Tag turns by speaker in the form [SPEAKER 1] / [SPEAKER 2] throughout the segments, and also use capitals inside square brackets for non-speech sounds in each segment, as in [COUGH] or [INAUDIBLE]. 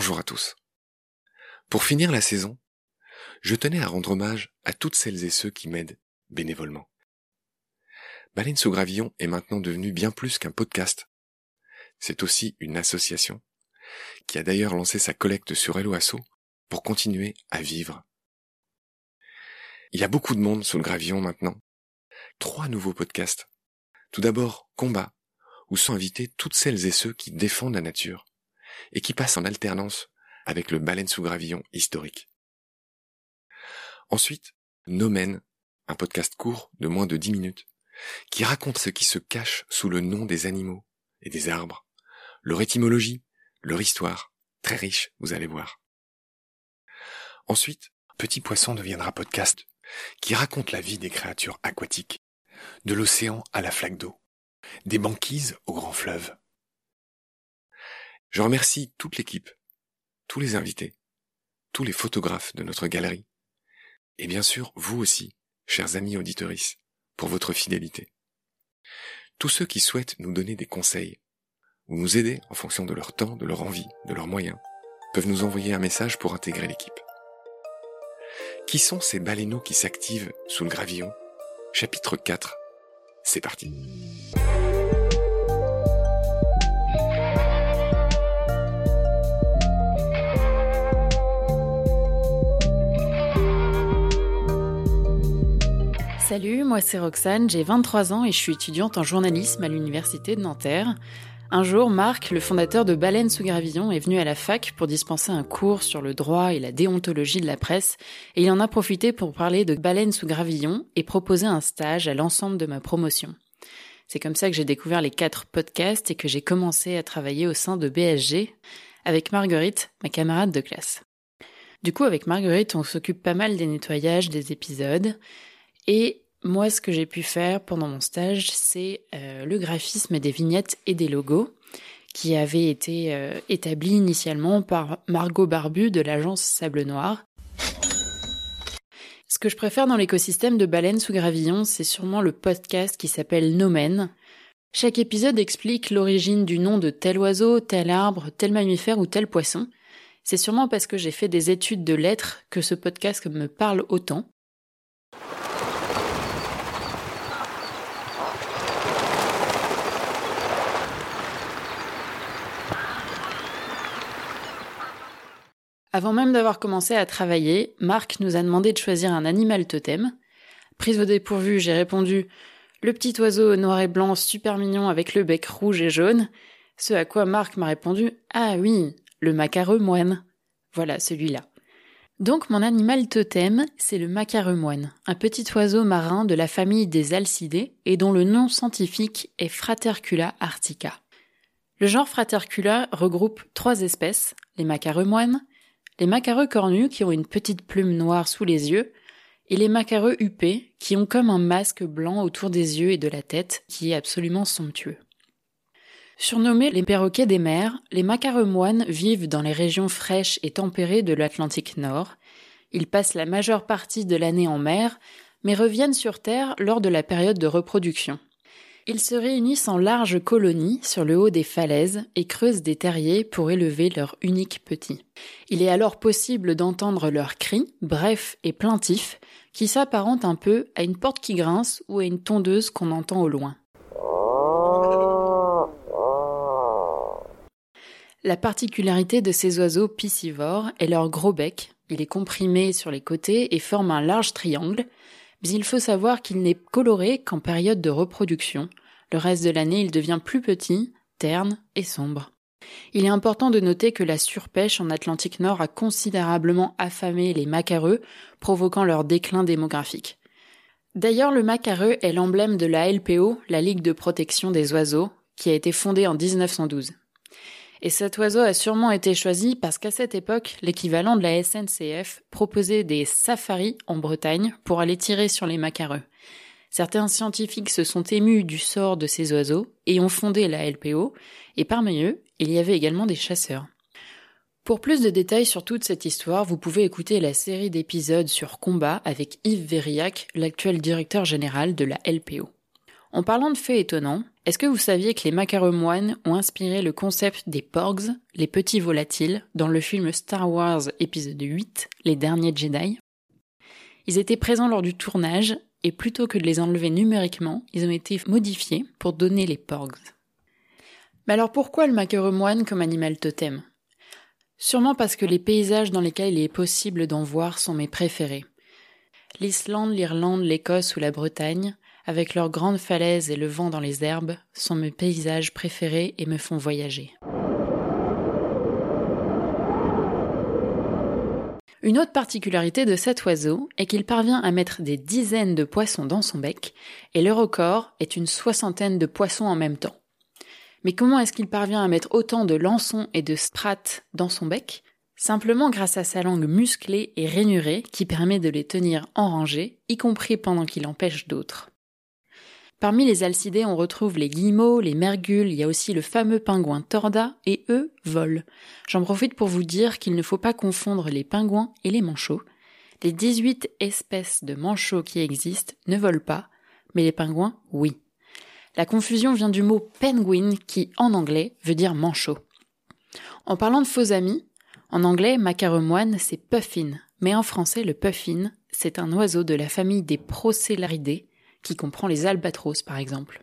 [SPEAKER 1] bonjour à tous. Pour finir la saison, je tenais à rendre hommage à toutes celles et ceux qui m'aident bénévolement. Baleine sous gravillon est maintenant devenu bien plus qu'un podcast. C'est aussi une association qui a d'ailleurs lancé sa collecte sur Helloasso pour continuer à vivre. Il y a beaucoup de monde sous le gravillon maintenant. Trois nouveaux podcasts. Tout d'abord, Combat, où sont invités toutes celles et ceux qui défendent la nature et qui passent en alternance avec le baleine sous gravillon historique. Ensuite, Nomen, un podcast court de moins de dix minutes, qui raconte ce qui se cache sous le nom des animaux et des arbres, leur étymologie, leur histoire, très riche, vous allez voir. Ensuite, Petit Poisson deviendra podcast, qui raconte la vie des créatures aquatiques, de l'océan à la flaque d'eau, des banquises au grand fleuve. Je remercie toute l'équipe, tous les invités, tous les photographes de notre galerie, et bien sûr vous aussi, chers amis auditoris, pour votre fidélité. Tous ceux qui souhaitent nous donner des conseils, ou nous aider en fonction de leur temps, de leur envie, de leurs moyens, peuvent nous envoyer un message pour intégrer l'équipe. Qui sont ces baleineaux qui s'activent sous le gravillon? Chapitre 4. C'est parti.
[SPEAKER 2] Salut, moi c'est Roxane, j'ai 23 ans et je suis étudiante en journalisme à l'université de Nanterre. Un jour, Marc, le fondateur de Baleine sous Gravillon, est venu à la fac pour dispenser un cours sur le droit et la déontologie de la presse, et il en a profité pour parler de Baleine sous Gravillon et proposer un stage à l'ensemble de ma promotion. C'est comme ça que j'ai découvert les quatre podcasts et que j'ai commencé à travailler au sein de BSG avec Marguerite, ma camarade de classe. Du coup, avec Marguerite, on s'occupe pas mal des nettoyages des épisodes, et moi, ce que j'ai pu faire pendant mon stage, c'est euh, le graphisme des vignettes et des logos qui avaient été euh, établis initialement par Margot Barbu de l'agence Sable Noir. Ce que je préfère dans l'écosystème de baleines sous gravillon, c'est sûrement le podcast qui s'appelle Nomen. Chaque épisode explique l'origine du nom de tel oiseau, tel arbre, tel mammifère ou tel poisson. C'est sûrement parce que j'ai fait des études de lettres que ce podcast me parle autant. Avant même d'avoir commencé à travailler, Marc nous a demandé de choisir un animal totem. Prise au dépourvu, j'ai répondu le petit oiseau noir et blanc super mignon avec le bec rouge et jaune. Ce à quoi Marc m'a répondu Ah oui, le macareux moine. Voilà celui-là. Donc mon animal totem, c'est le macareux moine, un petit oiseau marin de la famille des alcidés et dont le nom scientifique est Fratercula artica. Le genre Fratercula regroupe trois espèces, les macareux moines, les macareux cornus qui ont une petite plume noire sous les yeux, et les macareux huppés qui ont comme un masque blanc autour des yeux et de la tête qui est absolument somptueux. Surnommés les perroquets des mers, les macareux moines vivent dans les régions fraîches et tempérées de l'Atlantique Nord. Ils passent la majeure partie de l'année en mer, mais reviennent sur Terre lors de la période de reproduction. Ils se réunissent en larges colonies sur le haut des falaises et creusent des terriers pour élever leurs uniques petits. Il est alors possible d'entendre leurs cris, brefs et plaintifs, qui s'apparentent un peu à une porte qui grince ou à une tondeuse qu'on entend au loin. La particularité de ces oiseaux piscivores est leur gros bec. Il est comprimé sur les côtés et forme un large triangle, mais il faut savoir qu'il n'est coloré qu'en période de reproduction. Le reste de l'année, il devient plus petit, terne et sombre. Il est important de noter que la surpêche en Atlantique Nord a considérablement affamé les macareux, provoquant leur déclin démographique. D'ailleurs, le macareux est l'emblème de la LPO, la Ligue de protection des oiseaux, qui a été fondée en 1912. Et cet oiseau a sûrement été choisi parce qu'à cette époque, l'équivalent de la SNCF proposait des safaris en Bretagne pour aller tirer sur les macareux. Certains scientifiques se sont émus du sort de ces oiseaux et ont fondé la LPO, et parmi eux, il y avait également des chasseurs. Pour plus de détails sur toute cette histoire, vous pouvez écouter la série d'épisodes sur combat avec Yves Verriac, l'actuel directeur général de la LPO. En parlant de faits étonnants, est-ce que vous saviez que les macareux moines ont inspiré le concept des porgs, les petits volatiles, dans le film Star Wars épisode 8, Les Derniers Jedi? Ils étaient présents lors du tournage, et plutôt que de les enlever numériquement, ils ont été modifiés pour donner les porgs. Mais alors pourquoi le macareux moine comme animal totem? Sûrement parce que les paysages dans lesquels il est possible d'en voir sont mes préférés. L'Islande, l'Irlande, l'Écosse ou la Bretagne, avec leurs grandes falaises et le vent dans les herbes, sont mes paysages préférés et me font voyager. Une autre particularité de cet oiseau est qu'il parvient à mettre des dizaines de poissons dans son bec, et le record est une soixantaine de poissons en même temps. Mais comment est-ce qu'il parvient à mettre autant de lançons et de strates dans son bec? Simplement grâce à sa langue musclée et rainurée qui permet de les tenir en rangée, y compris pendant qu'il empêche d'autres. Parmi les alcidés, on retrouve les guillemots, les mergules, il y a aussi le fameux pingouin torda, et eux volent. J'en profite pour vous dire qu'il ne faut pas confondre les pingouins et les manchots. Les 18 espèces de manchots qui existent ne volent pas, mais les pingouins, oui. La confusion vient du mot penguin qui, en anglais, veut dire manchot. En parlant de faux amis, en anglais, macaremoine, c'est puffin, mais en français, le puffin, c'est un oiseau de la famille des Procélaridés, qui comprend les albatros par exemple.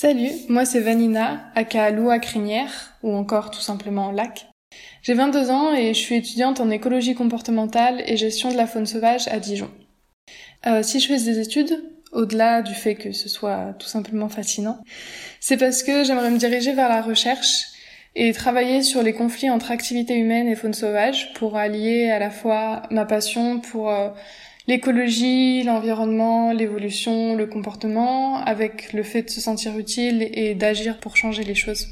[SPEAKER 3] Salut, moi c'est Vanina, aka Loua Crinière, ou encore tout simplement Lac. J'ai 22 ans et je suis étudiante en écologie comportementale et gestion de la faune sauvage à Dijon. Euh, si je fais des études, au-delà du fait que ce soit tout simplement fascinant, c'est parce que j'aimerais me diriger vers la recherche et travailler sur les conflits entre activités humaines et faune sauvage pour allier à la fois ma passion pour euh, l'écologie, l'environnement, l'évolution, le comportement, avec le fait de se sentir utile et d'agir pour changer les choses.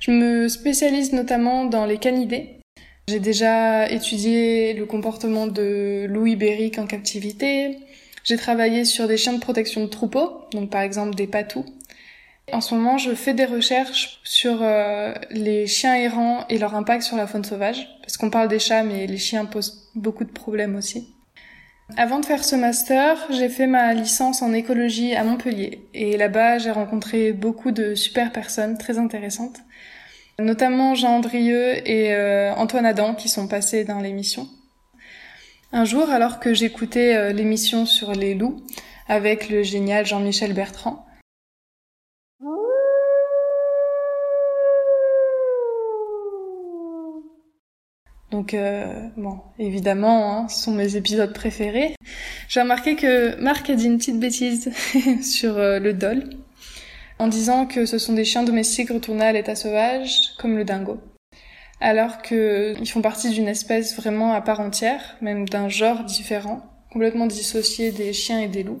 [SPEAKER 3] Je me spécialise notamment dans les canidés. J'ai déjà étudié le comportement de loup ibérique en captivité. J'ai travaillé sur des chiens de protection de troupeaux, donc par exemple des patous. En ce moment, je fais des recherches sur euh, les chiens errants et leur impact sur la faune sauvage, parce qu'on parle des chats, mais les chiens posent beaucoup de problèmes aussi. Avant de faire ce master, j'ai fait ma licence en écologie à Montpellier. Et là-bas, j'ai rencontré beaucoup de super personnes très intéressantes. Notamment Jean Andrieux et euh, Antoine Adam qui sont passés dans l'émission. Un jour, alors que j'écoutais euh, l'émission sur les loups avec le génial Jean-Michel Bertrand, Donc euh, bon, évidemment, hein, ce sont mes épisodes préférés. J'ai remarqué que Marc a dit une petite bêtise [LAUGHS] sur euh, le dol, en disant que ce sont des chiens domestiques retournés à l'état sauvage, comme le dingo. Alors qu'ils font partie d'une espèce vraiment à part entière, même d'un genre différent, complètement dissocié des chiens et des loups.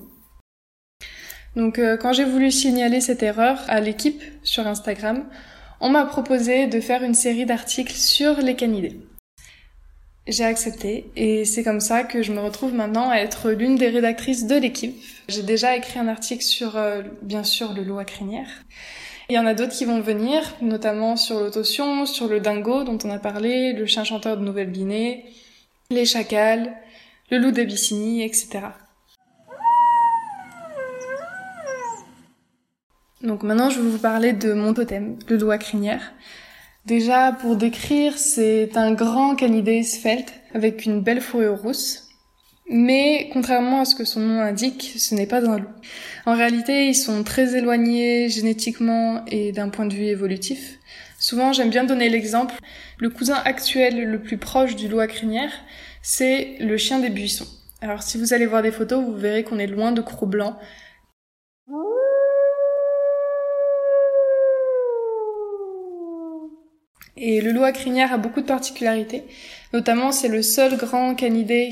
[SPEAKER 3] Donc euh, quand j'ai voulu signaler cette erreur à l'équipe sur Instagram, on m'a proposé de faire une série d'articles sur les canidés. J'ai accepté et c'est comme ça que je me retrouve maintenant à être l'une des rédactrices de l'équipe. J'ai déjà écrit un article sur, euh, bien sûr, le loup à crinière. Il y en a d'autres qui vont venir, notamment sur l'autotion, sur le dingo dont on a parlé, le chien chanteur de Nouvelle-Guinée, les chacals, le loup d'Abyssinie, etc. Donc maintenant, je vais vous parler de mon totem, le à crinière. Déjà, pour décrire, c'est un grand canidé svelte avec une belle fourrure rousse. Mais contrairement à ce que son nom indique, ce n'est pas un loup. En réalité, ils sont très éloignés génétiquement et d'un point de vue évolutif. Souvent, j'aime bien donner l'exemple. Le cousin actuel le plus proche du loup à crinière, c'est le chien des buissons. Alors si vous allez voir des photos, vous verrez qu'on est loin de crocs blancs. Et le loup à crinière a beaucoup de particularités. Notamment, c'est le seul grand canidé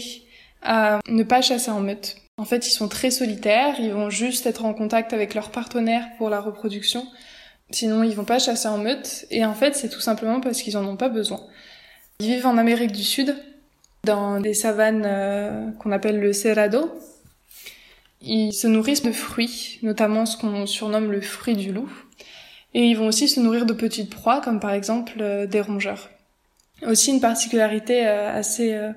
[SPEAKER 3] à ne pas chasser en meute. En fait, ils sont très solitaires, ils vont juste être en contact avec leur partenaire pour la reproduction. Sinon, ils vont pas chasser en meute. Et en fait, c'est tout simplement parce qu'ils en ont pas besoin. Ils vivent en Amérique du Sud, dans des savanes euh, qu'on appelle le cerrado. Ils se nourrissent de fruits, notamment ce qu'on surnomme le fruit du loup. Et ils vont aussi se nourrir de petites proies, comme par exemple euh, des rongeurs. Aussi une particularité euh, assez euh,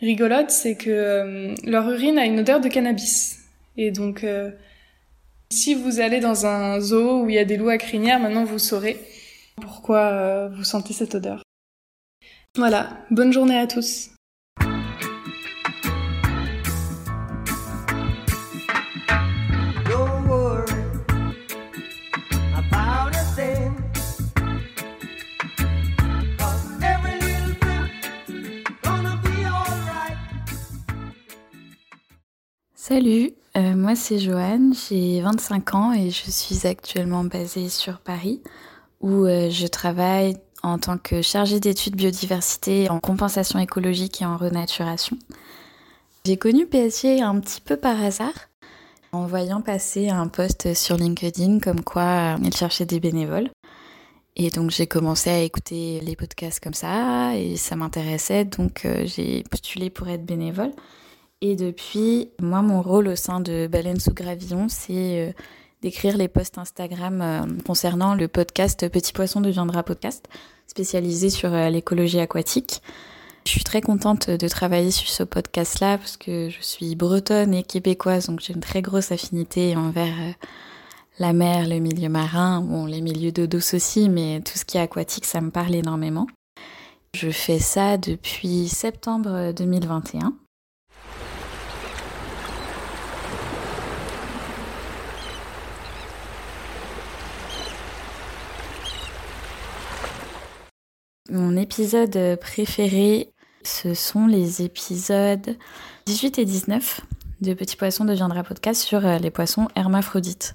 [SPEAKER 3] rigolote, c'est que leur urine a une odeur de cannabis. Et donc, si vous allez dans un zoo où il y a des loups à crinière, maintenant vous saurez pourquoi vous sentez cette odeur. Voilà, bonne journée à tous.
[SPEAKER 4] Salut, euh, moi c'est Joanne, j'ai 25 ans et je suis actuellement basée sur Paris où euh, je travaille en tant que chargée d'études biodiversité en compensation écologique et en renaturation. J'ai connu PSG un petit peu par hasard en voyant passer un post sur LinkedIn comme quoi euh, il cherchait des bénévoles. Et donc j'ai commencé à écouter les podcasts comme ça et ça m'intéressait donc j'ai postulé pour être bénévole. Et depuis, moi, mon rôle au sein de Baleine sous Gravillon, c'est euh, d'écrire les posts Instagram euh, concernant le podcast Petit Poisson deviendra podcast, spécialisé sur euh, l'écologie aquatique. Je suis très contente de travailler sur ce podcast-là parce que je suis bretonne et québécoise, donc j'ai une très grosse affinité envers la mer, le milieu marin, bon, les milieux d'eau douce aussi, mais tout ce qui est aquatique, ça me parle énormément. Je fais ça depuis septembre 2021. Mon épisode préféré, ce sont les épisodes 18 et 19 de Petit Poisson deviendra podcast sur euh, les poissons hermaphrodites.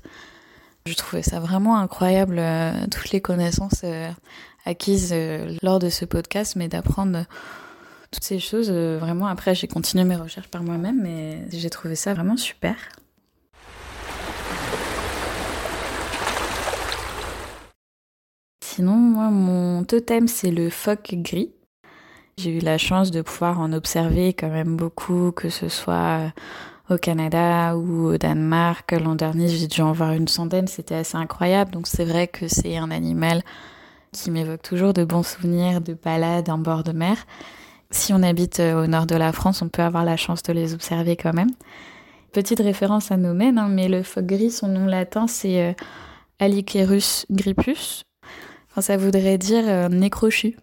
[SPEAKER 4] Je trouvais ça vraiment incroyable, euh, toutes les connaissances euh, acquises lors de ce podcast, mais d'apprendre toutes ces choses. Vraiment, après, j'ai continué mes recherches par moi-même, mais j'ai trouvé ça vraiment super. Sinon, moi, mon totem, c'est le phoque gris. J'ai eu la chance de pouvoir en observer quand même beaucoup, que ce soit euh, au Canada ou au Danemark. L'an dernier, j'ai dû en voir une centaine, c'était assez incroyable. Donc c'est vrai que c'est un animal qui m'évoque toujours de bons souvenirs de balades en bord de mer. Si on habite euh, au nord de la France, on peut avoir la chance de les observer quand même. Petite référence à nos mènes, hein, mais le phoque gris, son nom latin, c'est euh, Alicerus ça voudrait dire euh, nez crochu.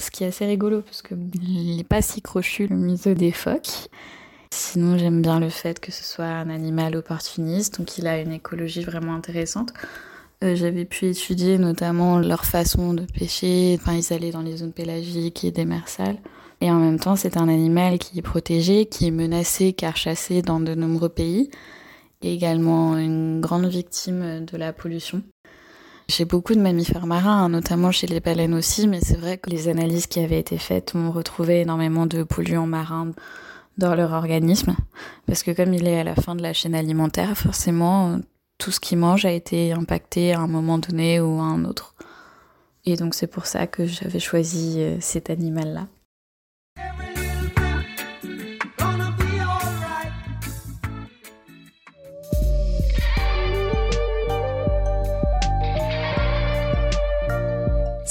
[SPEAKER 4] Ce qui est assez rigolo parce que il n'est pas si crochu le museau des phoques. Sinon, j'aime bien le fait que ce soit un animal opportuniste, donc il a une écologie vraiment intéressante. Euh, j'avais pu étudier notamment leur façon de pêcher, enfin ils allaient dans les zones pélagiques et démersales. Et en même temps, c'est un animal qui est protégé, qui est menacé car chassé dans de nombreux pays, et également une grande victime de la pollution. J'ai beaucoup de mammifères marins, hein, notamment chez les baleines aussi, mais c'est vrai que les analyses qui avaient été faites ont retrouvé énormément de polluants marins dans leur organisme, parce que comme il est à la fin de la chaîne alimentaire, forcément, tout ce qu'il mange a été impacté à un moment donné ou à un autre. Et donc c'est pour ça que j'avais choisi euh, cet animal-là.